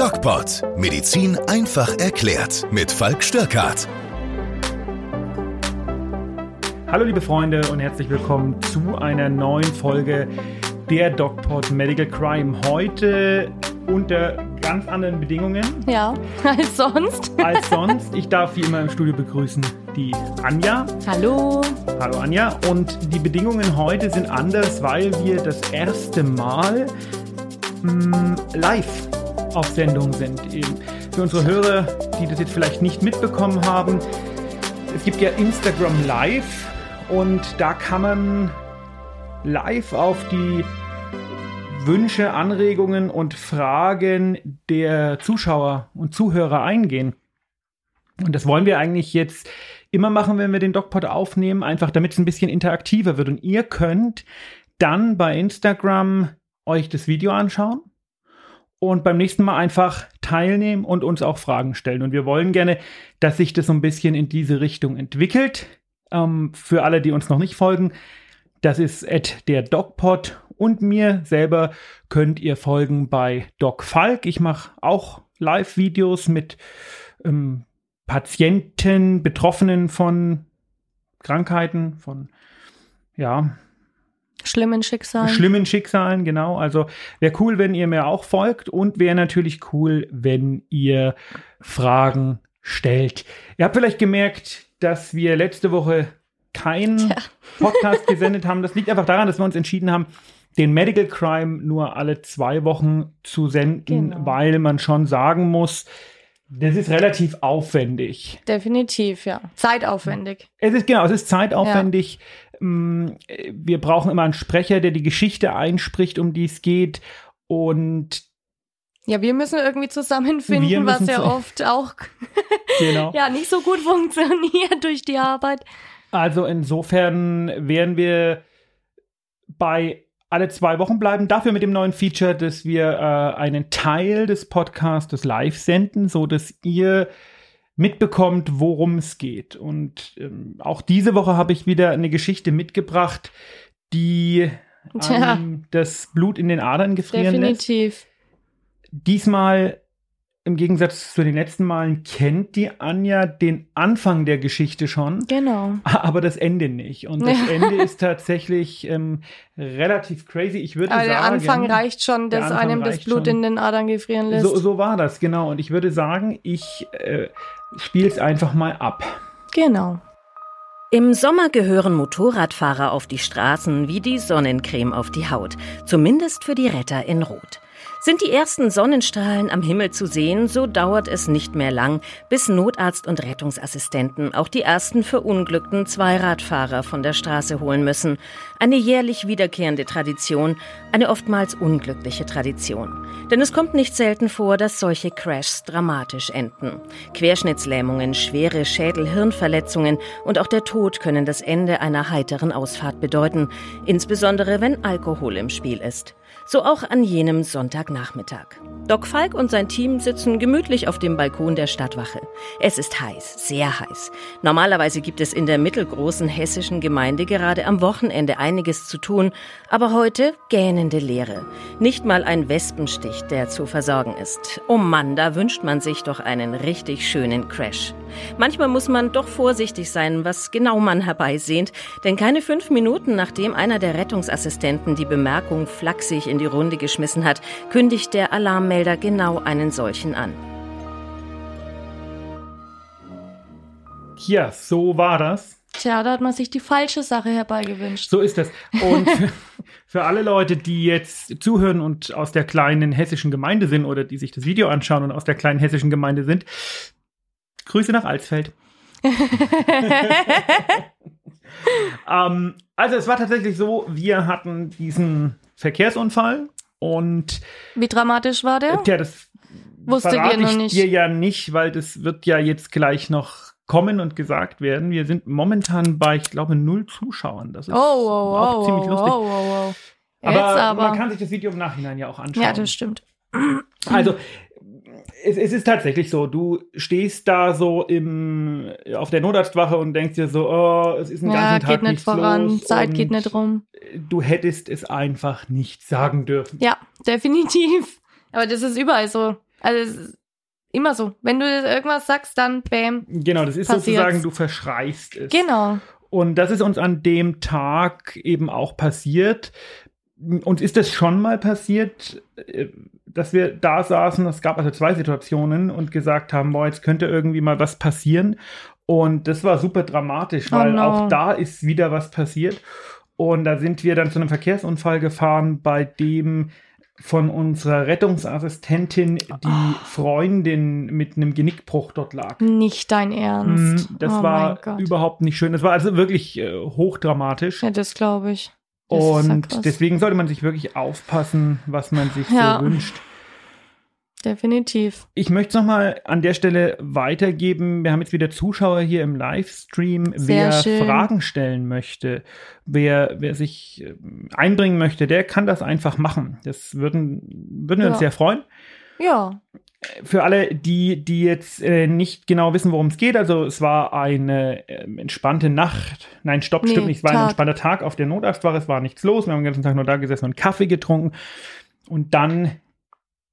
DocPod. Medizin einfach erklärt. Mit Falk Störkart. Hallo liebe Freunde und herzlich willkommen zu einer neuen Folge der DocPod Medical Crime. Heute unter ganz anderen Bedingungen Ja, als sonst. als sonst. Ich darf wie immer im Studio begrüßen die Anja. Hallo. Hallo Anja. Und die Bedingungen heute sind anders, weil wir das erste Mal mh, live auf Sendung sind. Eben Für unsere Hörer, die das jetzt vielleicht nicht mitbekommen haben, es gibt ja Instagram Live und da kann man live auf die Wünsche, Anregungen und Fragen der Zuschauer und Zuhörer eingehen. Und das wollen wir eigentlich jetzt immer machen, wenn wir den DocPod aufnehmen, einfach damit es ein bisschen interaktiver wird. Und ihr könnt dann bei Instagram euch das Video anschauen und beim nächsten Mal einfach teilnehmen und uns auch Fragen stellen. Und wir wollen gerne, dass sich das so ein bisschen in diese Richtung entwickelt. Ähm, für alle, die uns noch nicht folgen, das ist at der DocPod und mir selber könnt ihr folgen bei Doc Falk. Ich mache auch Live-Videos mit ähm, Patienten, Betroffenen von Krankheiten, von ja, Schlimmen Schicksalen. schlimmen Schicksalen, genau. Also wäre cool, wenn ihr mir auch folgt und wäre natürlich cool, wenn ihr Fragen stellt. Ihr habt vielleicht gemerkt, dass wir letzte Woche keinen Podcast gesendet haben. Das liegt einfach daran, dass wir uns entschieden haben, den Medical Crime nur alle zwei Wochen zu senden, Genau. weil man schon sagen muss, das ist relativ aufwendig. Definitiv, ja. Zeitaufwendig. Es ist genau, es ist zeitaufwendig. Mm, Wir brauchen immer einen Sprecher, der die Geschichte einspricht, um die es geht. Und Ja, wir müssen irgendwie zusammenfinden, was ja oft auch genau. ja nicht so gut funktioniert durch die Arbeit. Also insofern werden wir bei alle zwei Wochen bleiben. Dafür mit dem neuen Feature, dass wir äh, einen Teil des Podcasts live senden, so dass ihr mitbekommt, worum es geht. Und ähm, auch diese Woche habe ich wieder eine Geschichte mitgebracht, die einem das Blut in den Adern gefrieren lässt. Definitiv. Diesmal im Gegensatz zu den letzten Malen kennt die Anja den Anfang der Geschichte schon, Genau. aber das Ende nicht. Und das. Ende ist tatsächlich ähm, relativ crazy. Ich würde Aber sagen, der Anfang reicht schon, dass einem das Blut schon. in den Adern gefrieren lässt. so, so war das genau. Und ich würde sagen, ich äh, spiele es einfach mal ab. Genau. Im Sommer gehören Motorradfahrer auf die Straßen wie die Sonnencreme auf die Haut, zumindest für die Retter in Rot. Sind die ersten Sonnenstrahlen am Himmel zu sehen, so dauert es nicht mehr lang, bis Notarzt und Rettungsassistenten auch die ersten verunglückten Zweiradfahrer von der Straße holen müssen. Eine jährlich wiederkehrende Tradition, eine oftmals unglückliche Tradition. Denn es kommt nicht selten vor, dass solche Crashs dramatisch enden. Querschnittslähmungen, schwere Schädel-Hirnverletzungen und auch der Tod können das Ende einer heiteren Ausfahrt bedeuten, insbesondere wenn Alkohol im Spiel ist. So auch an jenem Sonntagnachmittag. Doc Falk und sein Team sitzen gemütlich auf dem Balkon der Stadtwache. Es ist heiß, sehr heiß. Normalerweise gibt es in der mittelgroßen hessischen Gemeinde gerade am Wochenende einiges zu tun, aber heute gähnende Leere. Nicht mal ein Wespenstich, der zu versorgen ist. Oh Mann, da wünscht man sich doch einen richtig schönen Crash. Manchmal muss man doch vorsichtig sein, was genau man herbeisehnt, denn keine fünf Minuten nachdem einer der Rettungsassistenten die Bemerkung flachsig in die Runde geschmissen hat, kündigt der Alarmmelder genau einen solchen an. Ja, so war das. Tja, da hat man sich die falsche Sache herbeigewünscht. So ist das. Und für, alle Leute, die jetzt zuhören und aus der kleinen hessischen Gemeinde sind oder die sich das Video anschauen und aus der kleinen hessischen Gemeinde sind, Grüße nach Alsfeld. ähm, also es war tatsächlich so, wir hatten diesen Verkehrsunfall und Wie dramatisch war der? Tja, das verrate ihr noch ich nicht? dir ja nicht, weil das wird ja jetzt gleich noch kommen und gesagt werden. Wir sind momentan bei, ich glaube, null Zuschauern. Das ist Oh, oh, auch oh, ziemlich lustig. oh, oh, oh. Aber, aber. man kann sich das Video im Nachhinein ja auch anschauen. ja, das stimmt. Also, es, es ist tatsächlich so, du stehst da so im, auf der Notarztwache und denkst dir so, oh, es ist ein Ja, ganzen Tag geht nicht voran, los Zeit geht nicht rum. Du hättest es einfach nicht sagen dürfen. Ja, definitiv. Aber das ist überall so. Also immer so. Wenn du irgendwas sagst, dann bam. Genau, das ist Passiert's. sozusagen, du verschreist es. Genau. Und das ist uns an dem Tag eben auch passiert. Uns ist das schon mal passiert, äh, dass wir da saßen, es gab also zwei Situationen und gesagt haben, boah, jetzt könnte irgendwie mal was passieren. Und das war super dramatisch, Oh weil no. auch da ist wieder was passiert. Und da sind wir dann zu einem Verkehrsunfall gefahren, bei dem von unserer Rettungsassistentin die Ah. Freundin mit einem Genickbruch dort lag. Nicht dein Ernst. Mhm, Das oh war überhaupt nicht schön. Das war also wirklich äh, hochdramatisch. Ja, das glaube ich. Das ist ja Und deswegen sollte man sich wirklich aufpassen, was man sich Ja. so wünscht. Definitiv. Ich möchte es nochmal an der Stelle weitergeben. Wir haben jetzt wieder Zuschauer hier im Livestream. Sehr wer schön. Fragen stellen möchte, wer, wer sich ähm, einbringen möchte, der kann das einfach machen. Das würden, würden wir uns Ja. sehr freuen. Ja. Für alle, die, die jetzt äh, nicht genau wissen, worum es geht, also es war eine ähm, entspannte Nacht. Nein, stopp, Nee, stimmt nicht. Es war ein Tag. entspannter Tag auf der Notarztwache. Es war nichts los. Wir haben den ganzen Tag nur da gesessen und Kaffee getrunken. Und dann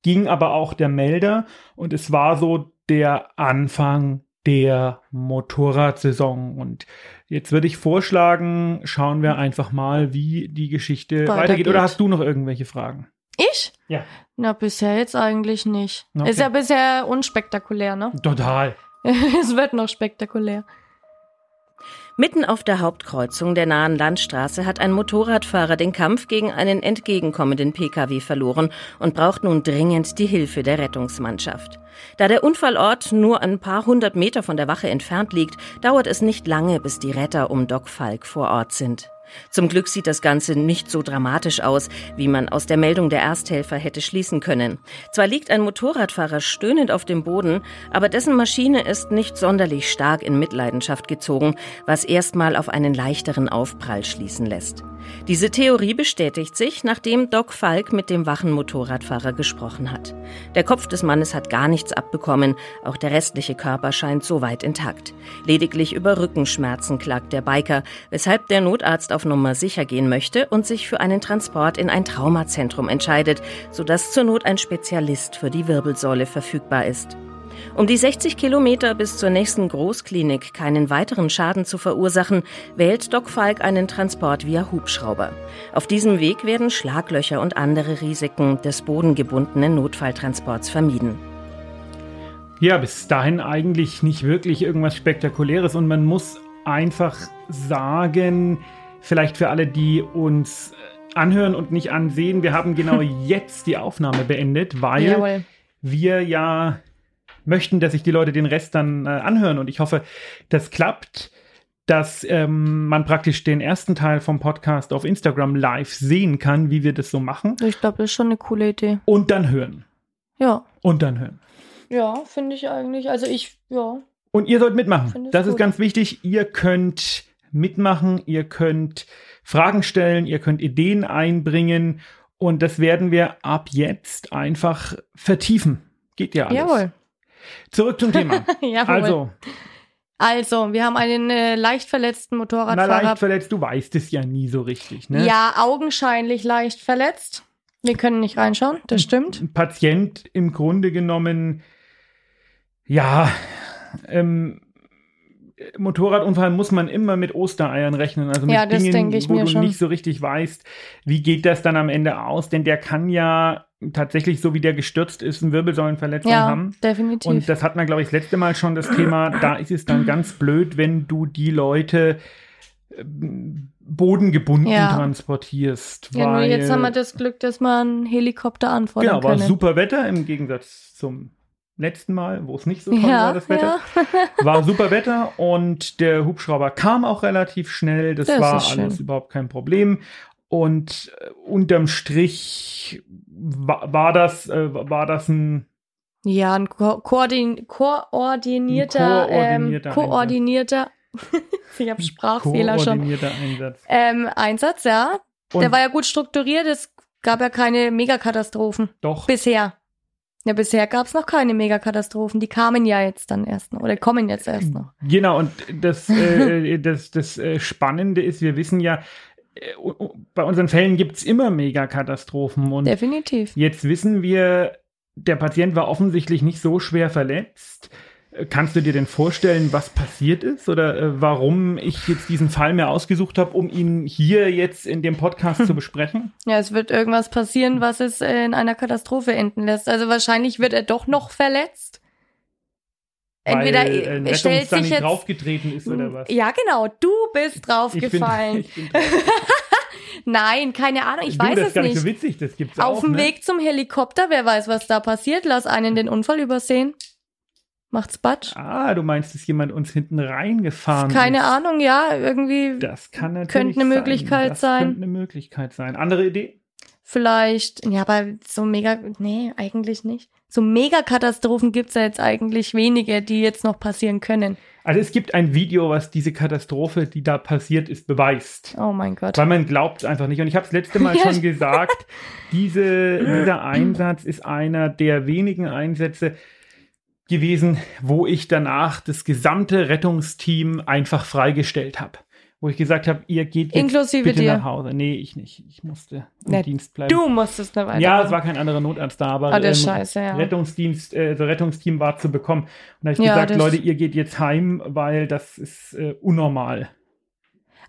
ging aber auch der Melder und es war so der Anfang der Motorradsaison. Und jetzt würde ich vorschlagen, schauen wir einfach mal, wie die Geschichte weitergeht. Weitergeht. Oder hast du noch irgendwelche Fragen? Ich? Ja. Na, bisher jetzt eigentlich nicht. Okay. Ist ja bisher unspektakulär, ne? Total. es wird noch spektakulär. Mitten auf der Hauptkreuzung der nahen Landstraße hat ein Motorradfahrer den Kampf gegen einen entgegenkommenden Pkw verloren und braucht nun dringend die Hilfe der Rettungsmannschaft. Da der Unfallort nur ein paar hundert Meter von der Wache entfernt liegt, dauert es nicht lange, bis die Retter um Doc Falk vor Ort sind. Zum Glück sieht das Ganze nicht so dramatisch aus, wie man aus der Meldung der Ersthelfer hätte schließen können. Zwar liegt ein Motorradfahrer stöhnend auf dem Boden, aber dessen Maschine ist nicht sonderlich stark in Mitleidenschaft gezogen, was erstmal auf einen leichteren Aufprall schließen lässt. Diese Theorie bestätigt sich, nachdem Doc Falk mit dem wachen Motorradfahrer gesprochen hat. Der Kopf des Mannes hat gar nichts abbekommen, auch der restliche Körper scheint soweit intakt. Lediglich über Rückenschmerzen klagt der Biker, weshalb der Notarzt auf Nummer sicher gehen möchte und sich für einen Transport in ein Traumazentrum entscheidet, sodass zur Not ein Spezialist für die Wirbelsäule verfügbar ist. Um die 60 Kilometer bis zur nächsten Großklinik keinen weiteren Schaden zu verursachen, wählt Doc Falk einen Transport via Hubschrauber. Auf diesem Weg werden Schlaglöcher und andere Risiken des bodengebundenen Notfalltransports vermieden. Ja, bis dahin eigentlich nicht wirklich irgendwas Spektakuläres und man muss einfach sagen, vielleicht für alle, die uns anhören und nicht ansehen, wir haben genau jetzt die Aufnahme beendet, weil Jawohl. wir ja möchten, dass sich die Leute den Rest dann äh, anhören und ich hoffe, das klappt, dass ähm, man praktisch den ersten Teil vom Podcast auf Instagram live sehen kann, wie wir das so machen Ich glaube, das ist schon eine coole Idee. und dann hören Ja. und dann hören. Ja, finde ich eigentlich. Also ich, ja. Und ihr sollt mitmachen. Das ist gut. ganz wichtig. Ihr könnt mitmachen, ihr könnt Fragen stellen, ihr könnt Ideen einbringen und das werden wir ab jetzt einfach vertiefen. Geht ja alles. Jawohl. Zurück zum Thema. Also, Also, wir haben einen äh, leicht verletzten na Motorradfahrer. leicht verletzt, du weißt es ja nie so richtig, ne? Ja, augenscheinlich leicht verletzt. Wir können nicht reinschauen, das stimmt. Ein Patient im Grunde genommen, ja, ähm, Motorradunfall muss man immer mit Ostereiern rechnen, also mit Ja, das Dingen, denke ich wo du schon. nicht so richtig weißt, wie geht das dann am Ende aus, denn der kann ja tatsächlich, so wie der gestürzt ist, eine Wirbelsäulenverletzung Ja, haben. definitiv. Und das hat man, glaube ich, das letzte Mal schon das Thema, da ist es dann ganz blöd, wenn du die Leute ähm, bodengebunden Ja. transportierst. ja, nur weil- jetzt haben wir das Glück, dass wir einen Helikopter anfordern Genau, war können. super Wetter im Gegensatz zum letzten Mal, wo es nicht so toll war, Ja, das Wetter. ja. War super Wetter und der Hubschrauber kam auch relativ schnell. Das, Das war schön. alles überhaupt kein Problem. Und äh, unterm Strich war, war das, äh, war das ein Ja, ein ko koordin koordinierter, Ein ähm, koordinierter koordinierter, ich habe Sprachfehler schon, koordinierter Einsatz. ähm, Einsatz, ja. Und Der war ja gut strukturiert, es gab ja keine Megakatastrophen. doch, Bisher. Ja, bisher gab es noch keine Megakatastrophen. Die kamen ja jetzt dann erst noch. Oder kommen jetzt erst noch. Genau, und das, äh, das, das äh, Spannende ist, wir wissen ja, äh, bei unseren Fällen gibt's immer Megakatastrophen und Definitiv. Jetzt wissen wir, der Patient war offensichtlich nicht so schwer verletzt. Äh, Kannst du dir denn vorstellen, was passiert ist oder äh, warum ich jetzt diesen Fall mir ausgesucht habe, um ihn hier jetzt in dem Podcast zu besprechen? Ja, es wird irgendwas passieren, was es äh, in einer Katastrophe enden lässt. Also wahrscheinlich wird er doch noch verletzt. Entweder Weil, äh, er ein stellt sich jetzt. draufgetreten ist oder was? Ja, genau. Du bist Ich bin- draufgefallen. ich bin- Nein, keine Ahnung. Ich du, weiß das es ist gar nicht so witzig, das gibt's Auf auch. dem ne? Weg zum Helikopter, wer weiß, was da passiert. Lass einen den Unfall übersehen. Macht's Batsch. Ah, du meinst, dass jemand uns hinten reingefahren Keine ist. Ahnung, ja, irgendwie Das kann natürlich Könnte eine sein. Möglichkeit das sein. Könnte eine Möglichkeit sein. Andere Idee? Vielleicht, ja, aber so mega, nee, eigentlich nicht. So Megakatastrophen gibt's ja jetzt eigentlich wenige, die jetzt noch passieren können. Also es gibt ein Video, was diese Katastrophe, die da passiert ist, beweist. Oh mein Gott. Weil man glaubt es einfach nicht. Und ich habe es letzte Mal schon gesagt, diese, dieser Einsatz ist einer der wenigen Einsätze gewesen, wo ich danach das gesamte Rettungsteam einfach freigestellt habe. Wo ich gesagt habe, ihr geht jetzt Inklusive bitte dir. nach Hause. Nee, ich nicht. Ich musste im Na, Dienst bleiben. Du musstest eine Weile. ja, es war kein anderer Notarzt da, aber der ähm, Scheiße, ja. Rettungsdienst, äh, das Rettungsteam war zu bekommen. Und da habe ich Ja, gesagt, Leute, ihr geht jetzt heim, weil das ist äh, unnormal.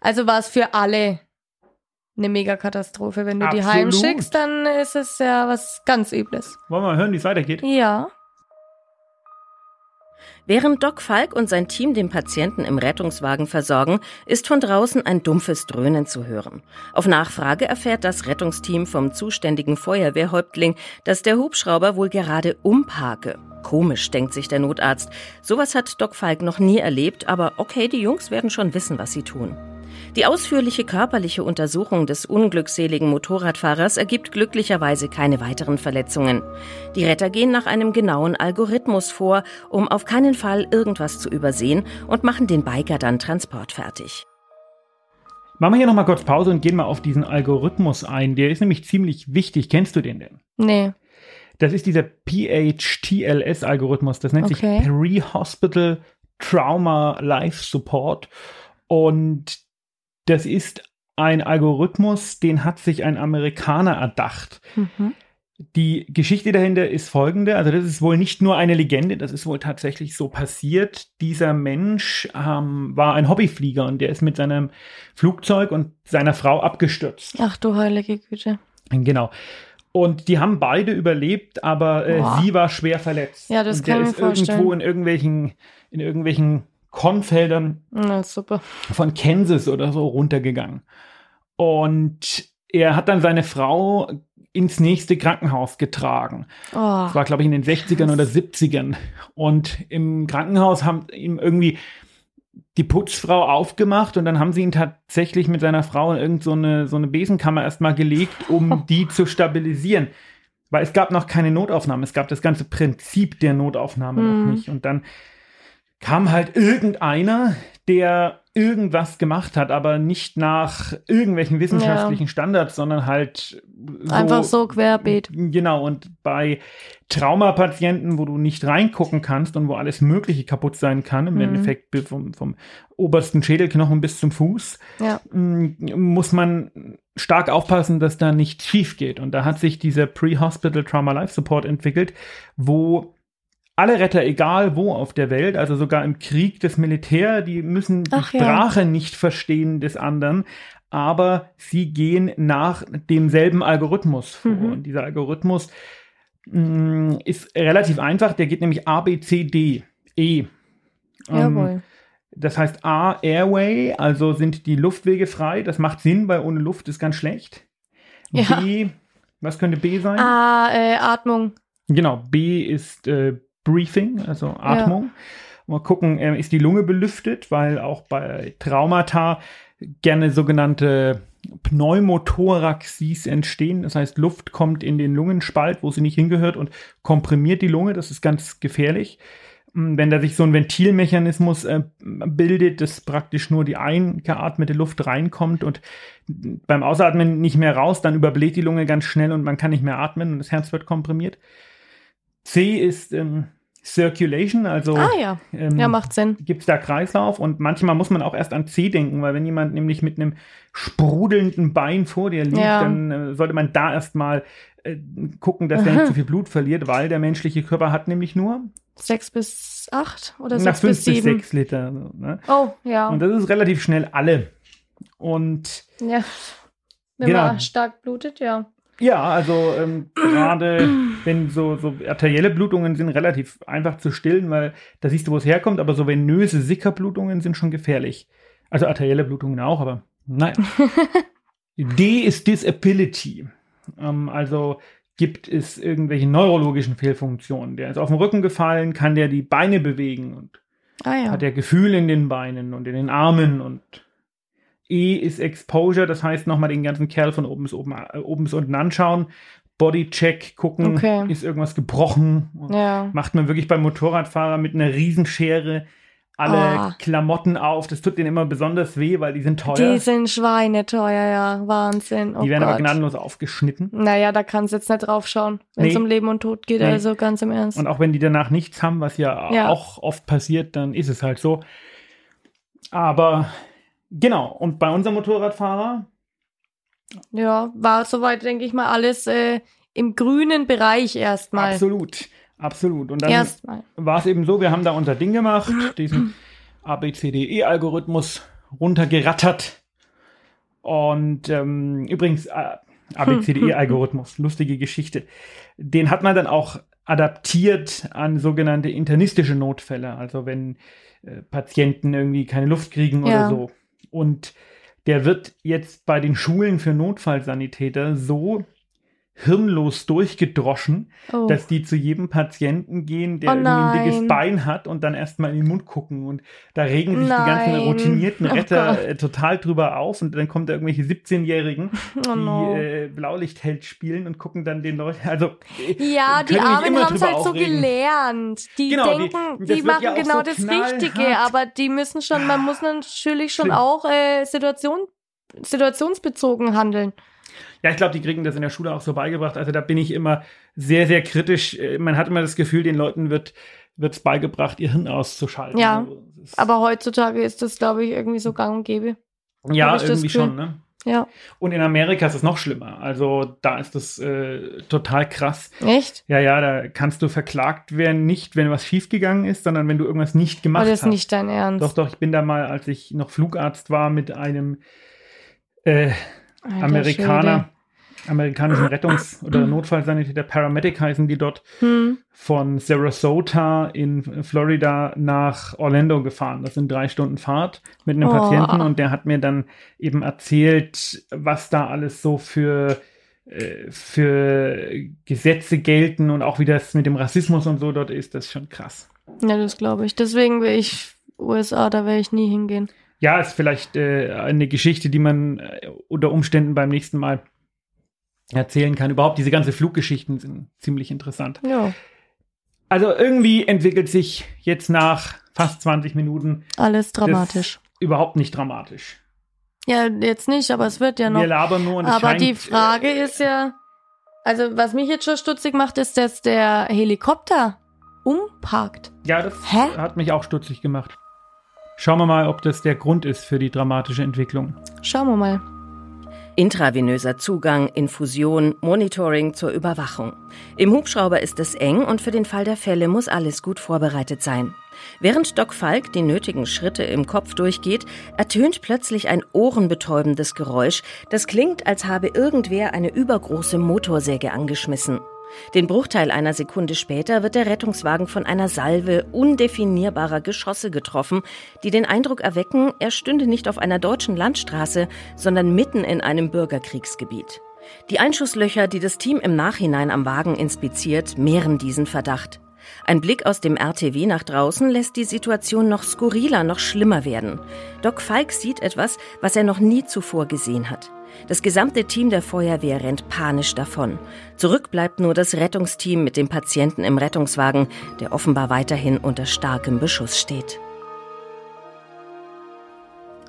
Also war es für alle eine Megakatastrophe. Wenn du die Absolut. heimschickst, dann ist es ja was ganz Übles. Wollen wir mal hören, wie es weitergeht? Ja. Während Doc Falk und sein Team den Patienten im Rettungswagen versorgen, ist von draußen ein dumpfes Dröhnen zu hören. Auf Nachfrage erfährt das Rettungsteam vom zuständigen Feuerwehrhäuptling, dass der Hubschrauber wohl gerade umparke. Komisch, denkt sich der Notarzt. Sowas hat Doc Falk noch nie erlebt, aber okay, die Jungs werden schon wissen, was sie tun. Die ausführliche körperliche Untersuchung des unglückseligen Motorradfahrers ergibt glücklicherweise keine weiteren Verletzungen. Die Retter gehen nach einem genauen Algorithmus vor, um auf keinen Fall irgendwas zu übersehen und machen den Biker dann transportfertig. Machen wir hier nochmal kurz Pause und gehen mal auf diesen Algorithmus ein. Der ist nämlich ziemlich wichtig. Kennst du den denn? Nee. Das ist dieser PHTLS-Algorithmus. Das nennt Okay. sich Pre-Hospital Trauma Life Support. Und das ist ein Algorithmus, den hat sich ein Amerikaner erdacht. Mhm. Die Geschichte dahinter ist folgende, also das ist wohl nicht nur eine Legende, das ist wohl tatsächlich so passiert. Dieser Mensch ähm, war ein Hobbyflieger und der ist mit seinem Flugzeug und seiner Frau abgestürzt. Ach du heilige Güte. Genau. Und die haben beide überlebt, aber äh, sie war schwer verletzt. Ja, das und der kann ich ist mir vorstellen. irgendwo in irgendwelchen, in irgendwelchen Kornfeldern von Kansas oder so runtergegangen. Und er hat dann seine Frau ins nächste Krankenhaus getragen. Oh. Das war, glaube ich, in den 60ern oder 70ern. Und im Krankenhaus haben ihm irgendwie die Putzfrau aufgemacht und dann haben sie ihn tatsächlich mit seiner Frau in irgend so eine, so eine Besenkammer erstmal gelegt, um die zu stabilisieren. Weil es gab noch keine Notaufnahme. Es gab das ganze Prinzip der Notaufnahme Hm. noch nicht. Und dann kam halt irgendeiner, der irgendwas gemacht hat, aber nicht nach irgendwelchen wissenschaftlichen Standards, sondern halt so, Einfach so querbeet. Genau, und bei Traumapatienten, wo du nicht reingucken kannst und wo alles Mögliche kaputt sein kann, im Mhm. Endeffekt vom, vom obersten Schädelknochen bis zum Fuß, Ja. m, muss man stark aufpassen, dass da nichts schief geht. Und da hat sich dieser Pre-Hospital Trauma Life Support entwickelt, wo alle Retter, egal wo auf der Welt, also sogar im Krieg, das Militär, die müssen die Ach ja. Sprache nicht verstehen des anderen, aber sie gehen nach demselben Algorithmus vor. Mhm. Und dieser Algorithmus mh, ist relativ einfach, der geht nämlich A, B, C, D, E. Ähm, Jawohl. das heißt A, Airway, also sind die Luftwege frei. Das macht Sinn, weil ohne Luft ist ganz schlecht. Ja. B, was könnte B sein? Ah, äh, Atmung. Genau, B ist äh, Breathing, also Atmung. Mal gucken, äh, ist die Lunge belüftet, weil auch bei Traumata gerne sogenannte Pneumothoraxis entstehen. Das heißt, Luft kommt in den Lungenspalt, wo sie nicht hingehört und komprimiert die Lunge. Das ist ganz gefährlich. Mm, Wenn da sich so ein Ventilmechanismus äh, bildet, dass praktisch nur die eingeatmete Luft reinkommt und beim Ausatmen nicht mehr raus, dann überbläht die Lunge ganz schnell und man kann nicht mehr atmen und das Herz wird komprimiert. C ist ähm, Circulation, also Ah ja. ähm, Ja, macht Sinn. gibt es da Kreislauf und manchmal muss man auch erst an C denken, weil wenn jemand nämlich mit einem sprudelnden Bein vor dir liegt, Ja. dann äh, sollte man da erstmal äh, gucken, dass er nicht zu viel Blut verliert, weil der menschliche Körper hat nämlich nur Sechs bis acht oder nach sechs fünf bis sieben. sechs Liter. Ne? Oh, ja. Und das ist relativ schnell alle. Und ja. Wenn Genau. man stark blutet, ja. Ja, also ähm, gerade wenn so, so arterielle Blutungen sind relativ einfach zu stillen, weil da siehst du, wo es herkommt, aber so venöse Sickerblutungen sind schon gefährlich. Also arterielle Blutungen auch, aber naja. D ist Disability. Ähm, also gibt es irgendwelche neurologischen Fehlfunktionen. Der ist auf den Rücken gefallen, kann der die Beine bewegen und Ah ja. hat er Gefühl in den Beinen und in den Armen und E ist Exposure, das heißt nochmal den ganzen Kerl von oben bis, oben, äh, oben bis unten anschauen, Bodycheck gucken, Okay. ist irgendwas gebrochen. Ja. Macht man wirklich beim Motorradfahrer mit einer Riesenschere alle Ah. Klamotten auf. Das tut denen immer besonders weh, weil die sind teuer. Die Die, sind schweineteuer, ja. Wahnsinn. Oh werden aber Gott. gnadenlos aufgeschnitten. Naja, da kannst du jetzt nicht drauf schauen, wenn es Nee. um Leben und Tod geht, Nee. also ganz im Ernst. Und auch wenn die danach nichts haben, was ja, Ja. auch oft passiert, dann ist es halt so. Aber genau, und bei unserem Motorradfahrer, ja, war soweit, denke ich mal, alles äh, im grünen Bereich erstmal. absolut, absolut. Und dann war es eben so, wir haben da unser Ding gemacht, diesen ABCDE-Algorithmus runtergerattert. Und ähm, übrigens, äh, ABCDE-Algorithmus, lustige Geschichte. Den hat man dann auch adaptiert an sogenannte internistische Notfälle, also wenn äh, Patienten irgendwie keine Luft kriegen oder Ja. so. Und der wird jetzt bei den Schulen für Notfallsanitäter so hirnlos durchgedroschen, Oh. dass die zu jedem Patienten gehen, der Oh irgendwie ein dickes nein. Bein hat und dann erstmal in den Mund gucken. Und da regen sich die ganzen Nein. routinierten Oh Retter Gott. äh, total drüber auf und dann kommen da irgendwelche 17-Jährigen, Oh die no. äh, Blaulichtheld spielen und gucken dann den Leuten. Also äh, Ja, die Armen haben es halt so aufregen. gelernt. Die Genau, die- denken, die, wird machen ja genau so das. Richtige, aber die müssen schon, man muss natürlich schon Schlimm. auch äh, Situation, situationsbezogen handeln. Ja, ich glaube, die kriegen das in der Schule auch so beigebracht. Also da bin ich immer sehr, sehr kritisch. Äh, Man hat immer das Gefühl, den Leuten wird es beigebracht, ihr Hirn auszuschalten. Ja, Also, das Aber heutzutage ist das, glaube ich, irgendwie so gang und gäbe. ja, das irgendwie schon, ne? Ja. Und in Amerika ist es noch schlimmer. Also da ist das äh, total krass. Echt? Ja, ja, da kannst du verklagt werden, nicht wenn was schiefgegangen ist, sondern wenn du irgendwas nicht gemacht Aber das hast. ist nicht dein Ernst. Doch, doch, ich bin da mal, als ich noch Flugarzt war, mit einem äh, Alter Amerikaner, amerikanischen Rettungs- oder Notfallsanitäter, Paramedic heißen die dort. Hm. von Sarasota in Florida nach Orlando gefahren. Das sind drei Stunden Fahrt mit einem Oh. Patienten und der hat mir dann eben erzählt, was da alles so für äh, für Gesetze gelten und auch wie das mit dem Rassismus und so dort ist, das ist schon krass. Ja, das glaube ich. Deswegen will ich USA, da werde ich nie hingehen. Ja, ist vielleicht äh, eine Geschichte, die man äh, unter Umständen beim nächsten Mal erzählen kann. Überhaupt diese ganze Fluggeschichten sind ziemlich interessant. Ja, Also irgendwie entwickelt sich jetzt nach fast 20 Minuten alles dramatisch. überhaupt nicht dramatisch. Ja, jetzt nicht, aber es wird ja noch. Wir labern nur und Aber scheint, die Frage äh, ist ja, also was mich jetzt schon stutzig macht, ist, dass der Helikopter umparkt. Ja, das Hä? hat mich auch stutzig gemacht. Schauen wir mal, ob das der Grund ist für die dramatische Entwicklung. Schauen wir mal. Intravenöser Zugang, Infusion, Monitoring zur Überwachung. Im Hubschrauber ist es eng und für den Fall der Fälle muss alles gut vorbereitet sein. Während Doc Falk die nötigen Schritte im Kopf durchgeht, ertönt plötzlich ein ohrenbetäubendes Geräusch, das klingt, als habe irgendwer eine übergroße Motorsäge angeschmissen. Den Bruchteil einer Sekunde später wird der Rettungswagen von einer Salve undefinierbarer Geschosse getroffen, die den Eindruck erwecken, er stünde nicht auf einer deutschen Landstraße, sondern mitten in einem Bürgerkriegsgebiet. Die Einschusslöcher, die das Team im Nachhinein am Wagen inspiziert, mehren diesen Verdacht. Ein Blick aus dem RTW nach draußen lässt die Situation noch skurriler, noch schlimmer werden. Doc Falk sieht etwas, was er noch nie zuvor gesehen hat. Das gesamte Team der Feuerwehr rennt panisch davon. Zurück bleibt nur das Rettungsteam mit dem Patienten im Rettungswagen, der offenbar weiterhin unter starkem Beschuss steht.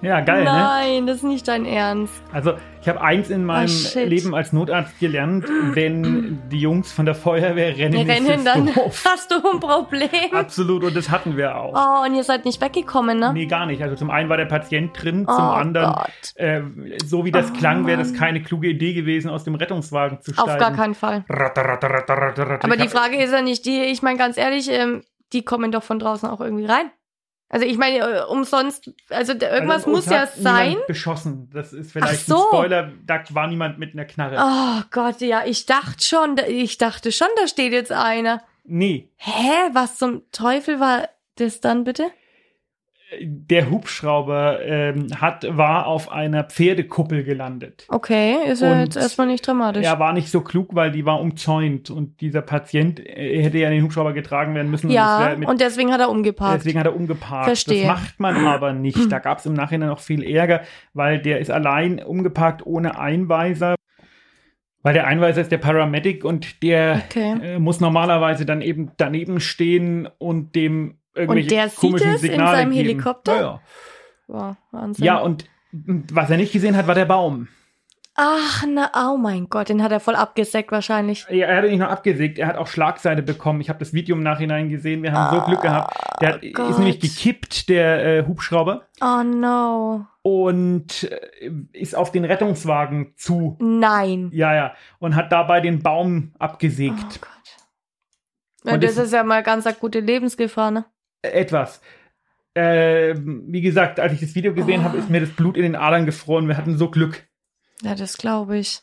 Ja, geil, ne? Nein, das ist nicht dein Ernst. Also, ich habe eins in meinem shit. Leben als Notarzt gelernt, wenn die Jungs von der Feuerwehr rennen, ist rennen dann. doof. Hast du ein Problem? Absolut, und das hatten wir auch. Oh, und ihr seid nicht weggekommen, ne? Nee, gar nicht. Also zum einen war der Patient drin, zum Oh anderen, äh, so wie das Oh klang, wäre das keine kluge Idee gewesen, aus dem Rettungswagen zu steigen. Auf gar keinen Fall. Ratter, ratter, ratter. Aber die Frage ist ja nicht die, ich meine ganz ehrlich, ähm, die kommen doch von draußen auch irgendwie rein. Also ich meine, äh, umsonst, also irgendwas also, muss ja sein. beschossen. Das ist vielleicht so. ein Spoiler, da war niemand mit einer Knarre. Oh Gott, ja, ich dachte schon, ich dachte schon, da steht jetzt einer. Nee, Hä, was zum Teufel war das dann bitte? Der Hubschrauber ähm, hat, war auf einer Pferdekuppel gelandet. Okay, ist ja Und- jetzt erstmal nicht dramatisch. Er war nicht so klug, weil die war umzäunt und dieser Patient äh, hätte ja in den Hubschrauber getragen werden müssen. und ja, wär mit und deswegen hat er umgeparkt. Deswegen hat er umgeparkt. Verstehe. Das macht man aber nicht. Da gab es im Nachhinein noch viel Ärger, weil der ist allein umgeparkt ohne Einweiser. Weil der Einweiser ist der Paramedic und der Okay. äh, muss normalerweise dann eben daneben stehen und dem irgendwelche der sieht komischen es in Signale seinem geben. Helikopter? Ja, ja. Wow, Wahnsinn. ja, und was er nicht gesehen hat, war der Baum. Ach, na, oh mein Gott, den hat er voll abgesägt wahrscheinlich. Ja, er hat ihn nicht nur abgesägt, er hat auch Schlagseite bekommen. Ich habe das Video im Nachhinein gesehen. Wir haben so Glück gehabt. Der hat, Gott. ist nämlich gekippt, der äh, Hubschrauber. Oh no. und äh, ist auf den Rettungswagen zu. Nein. Ja, ja. Und hat dabei den Baum Oh abgesägt. Gott. Ja, Und das es- ist ja mal ganz akute Lebensgefahr, ne? Etwas. Äh, wie gesagt, als ich das Video gesehen Oh. habe, ist mir das Blut in den Adern gefroren. Wir hatten so Glück. Ja, das glaube ich.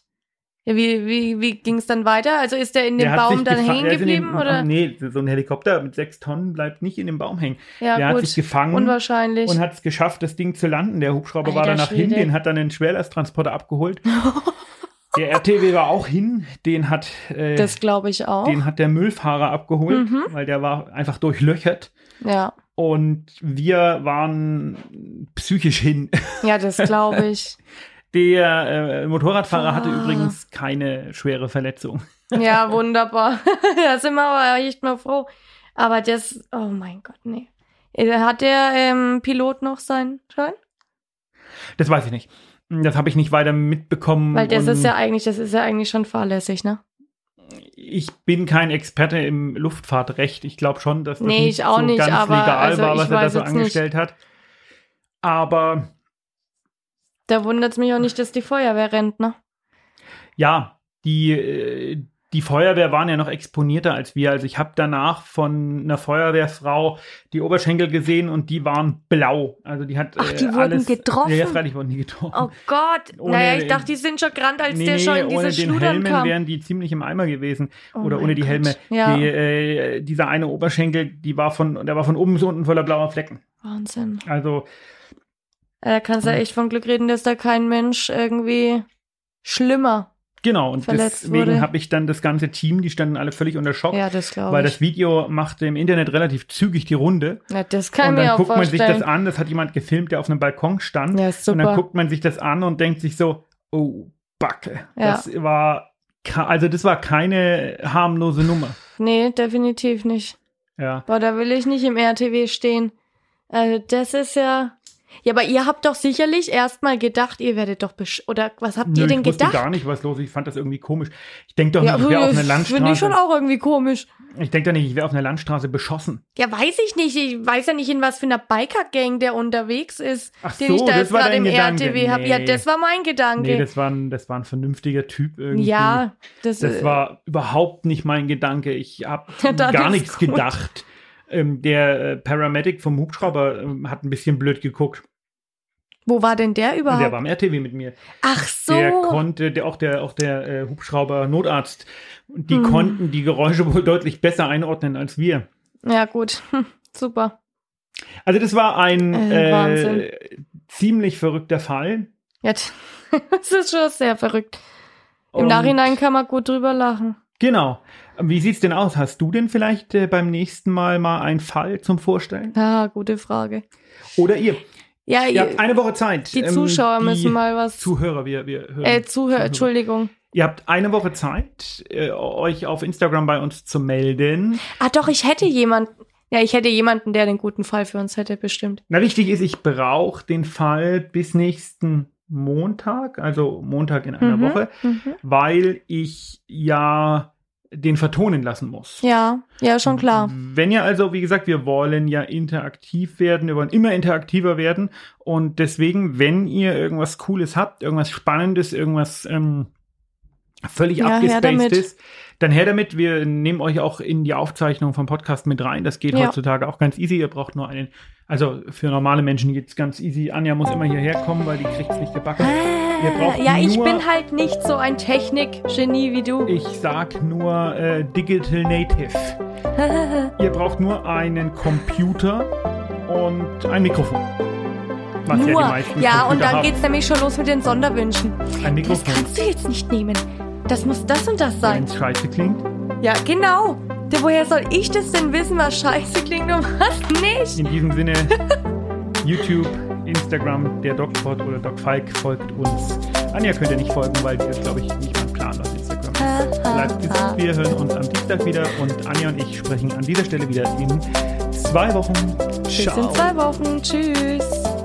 Ja, wie wie, wie ging es dann weiter? Also ist der in dem Der Baum dann hängen geblieben? dem, oder? Nee, so ein Helikopter mit sechs Tonnen bleibt nicht in dem Baum hängen. Ja, der gut. hat sich gefangen Unwahrscheinlich. und hat es geschafft, das Ding zu landen. Der Hubschrauber war Alter danach hin, Schwede. den hat dann ein Schwerlasttransporter abgeholt. der RTW war auch hin, den hat äh, das glaube ich auch. Den hat der Müllfahrer abgeholt, Mhm. weil der war einfach durchlöchert. Ja. Und wir waren psychisch hin. ja, das glaube ich. Der äh, Motorradfahrer hatte Ah. übrigens keine schwere Verletzung. ja, wunderbar. da sind wir aber echt mal froh. Aber das, oh mein Gott, nee. Äh, Hat der ähm, Pilot noch seinen Schein? Das weiß ich nicht. Das habe ich nicht weiter mitbekommen. Weil das ist ja eigentlich, das ist ja eigentlich schon fahrlässig, ne? Ich bin kein Experte im Luftfahrtrecht. Ich glaube schon, dass das Nee, nicht so nicht, ganz aber legal also war, was er da so jetzt nicht. angestellt hat. Aber Da wundert es mich auch nicht, dass die Feuerwehr rennt, ne? ja, die, äh, die Feuerwehr waren ja noch exponierter als wir. Also ich habe danach von einer Feuerwehrfrau die Oberschenkel gesehen und die waren blau. Also die hat Ach, die äh, wurden alles, getroffen? Ja, ja, freilich wurden die getroffen. Oh Gott. Ohne naja, ich dachte, die sind schon gerannt, als nee, der schon in diese ohne den Schludern Helmen kam. wären die ziemlich im Eimer gewesen. Oh Oder ohne die Gott. Helme. Ja. Die, äh, dieser eine Oberschenkel, die war von, der war von oben bis unten voller blauer Flecken. Wahnsinn. Also Äh, Da kannst du Hm. echt von Glück reden, dass da kein Mensch irgendwie schlimmer. Genau. Und deswegen habe ich dann das ganze Team, die standen alle völlig unter Schock. Ja, das glaube Weil ich. das Video machte im Internet relativ zügig die Runde. ja, das kann und mir dann auch guckt man sich das an, das hat jemand gefilmt, der auf einem Balkon stand. Ja, ist und dann super. guckt man sich das an und denkt sich so, oh, Backe. Ja. Das war, also das war keine harmlose Nummer. Nee, definitiv nicht. Ja. Boah, da will ich nicht im RTW stehen. Also, das ist ja. Ja, aber ihr habt doch sicherlich erstmal gedacht, ihr werdet doch besch oder was habt Nö, ihr denn ich gedacht? gar nicht, was los ist. Ich fand das irgendwie komisch. Ich denke doch ja, nicht, ich wäre auf einer das finde ich schon Landstraße. auch irgendwie komisch. Ich denke doch nicht, ich wäre auf einer Landstraße beschossen. Ja, weiß ich nicht. Ich weiß ja nicht, in was für einer Biker-Gang der unterwegs ist, Ach den so, ich da das jetzt war gerade im Gedanke. RTW habe. Ja, Nee. das war mein Gedanke. Nee, das war ein, das war ein vernünftiger Typ irgendwie. ja, das, Das äh, war überhaupt nicht mein Gedanke. Ich habe gar nichts gut. gedacht. Ähm, der äh, Paramedic vom Hubschrauber ähm, hat ein bisschen blöd geguckt. Wo war denn der überhaupt? Der war im RTW mit mir. Ach so. Der konnte, der, auch der, auch der äh, Hubschrauber-Notarzt, die Mhm. konnten die Geräusche wohl deutlich besser einordnen als wir. ja, gut. Hm, Super. Also das war ein Äh, äh, ziemlich verrückter Fall. Jetzt, das ist schon sehr verrückt. Im Und- Nachhinein kann man gut drüber lachen. Genau. Wie sieht's denn aus? Hast du denn vielleicht äh, beim nächsten Mal mal einen Fall zum Vorstellen? Ah, gute Frage. Oder ihr? Ja, Ihr ihr, habt eine Woche Zeit. die ähm, Zuschauer die müssen mal was. Zuhörer, wir, wir hören. äh, Zuhörer, Entschuldigung. Ihr habt eine Woche Zeit, äh, euch auf Instagram bei uns zu melden. Ah, doch, ich hätte jemand. Ja, ich hätte jemanden, der den guten Fall für uns hätte, bestimmt. Na, wichtig ist, ich brauche den Fall bis nächsten Montag, also Montag in einer Mhm, Woche, mhm. weil ich ja den vertonen lassen muss. Ja, ja, schon klar. Wenn ihr also, wie gesagt, wir wollen ja interaktiv werden, wir wollen immer interaktiver werden und deswegen, wenn ihr irgendwas Cooles habt, irgendwas Spannendes, irgendwas ähm, völlig Ja, her damit. Dann her damit. Wir nehmen euch auch in die Aufzeichnung vom Podcast mit rein. Das geht Ja. heutzutage auch ganz easy. Ihr braucht nur einen, also für normale Menschen geht's ganz easy. Anja muss immer hierher kommen, weil die kriegt's nicht gebacken. Braucht Ja, ich bin halt nicht so ein Technik-Genie wie du. Ich sag nur äh, Digital Native. Ihr braucht nur einen Computer und ein Mikrofon. Was ja, die Nur. meisten Ja, und dann haben. geht's nämlich schon los mit den Sonderwünschen. Ein Das Mikrofon, kannst du jetzt nicht nehmen. Das muss das und das sein. wenn es scheiße klingt. Ja, genau. Woher soll ich das denn wissen, was scheiße klingt und was nicht? In diesem Sinne, YouTube, Instagram, der DocPod oder Doc Falk folgt uns. Anja könnt ihr nicht folgen, weil die ist, glaube ich, nicht mein Plan auf Instagram. Bleibt gesund, wir hören uns am Dienstag wieder und Anja und ich sprechen an dieser Stelle wieder in zwei Wochen. Bis in zwei Wochen. Tschüss.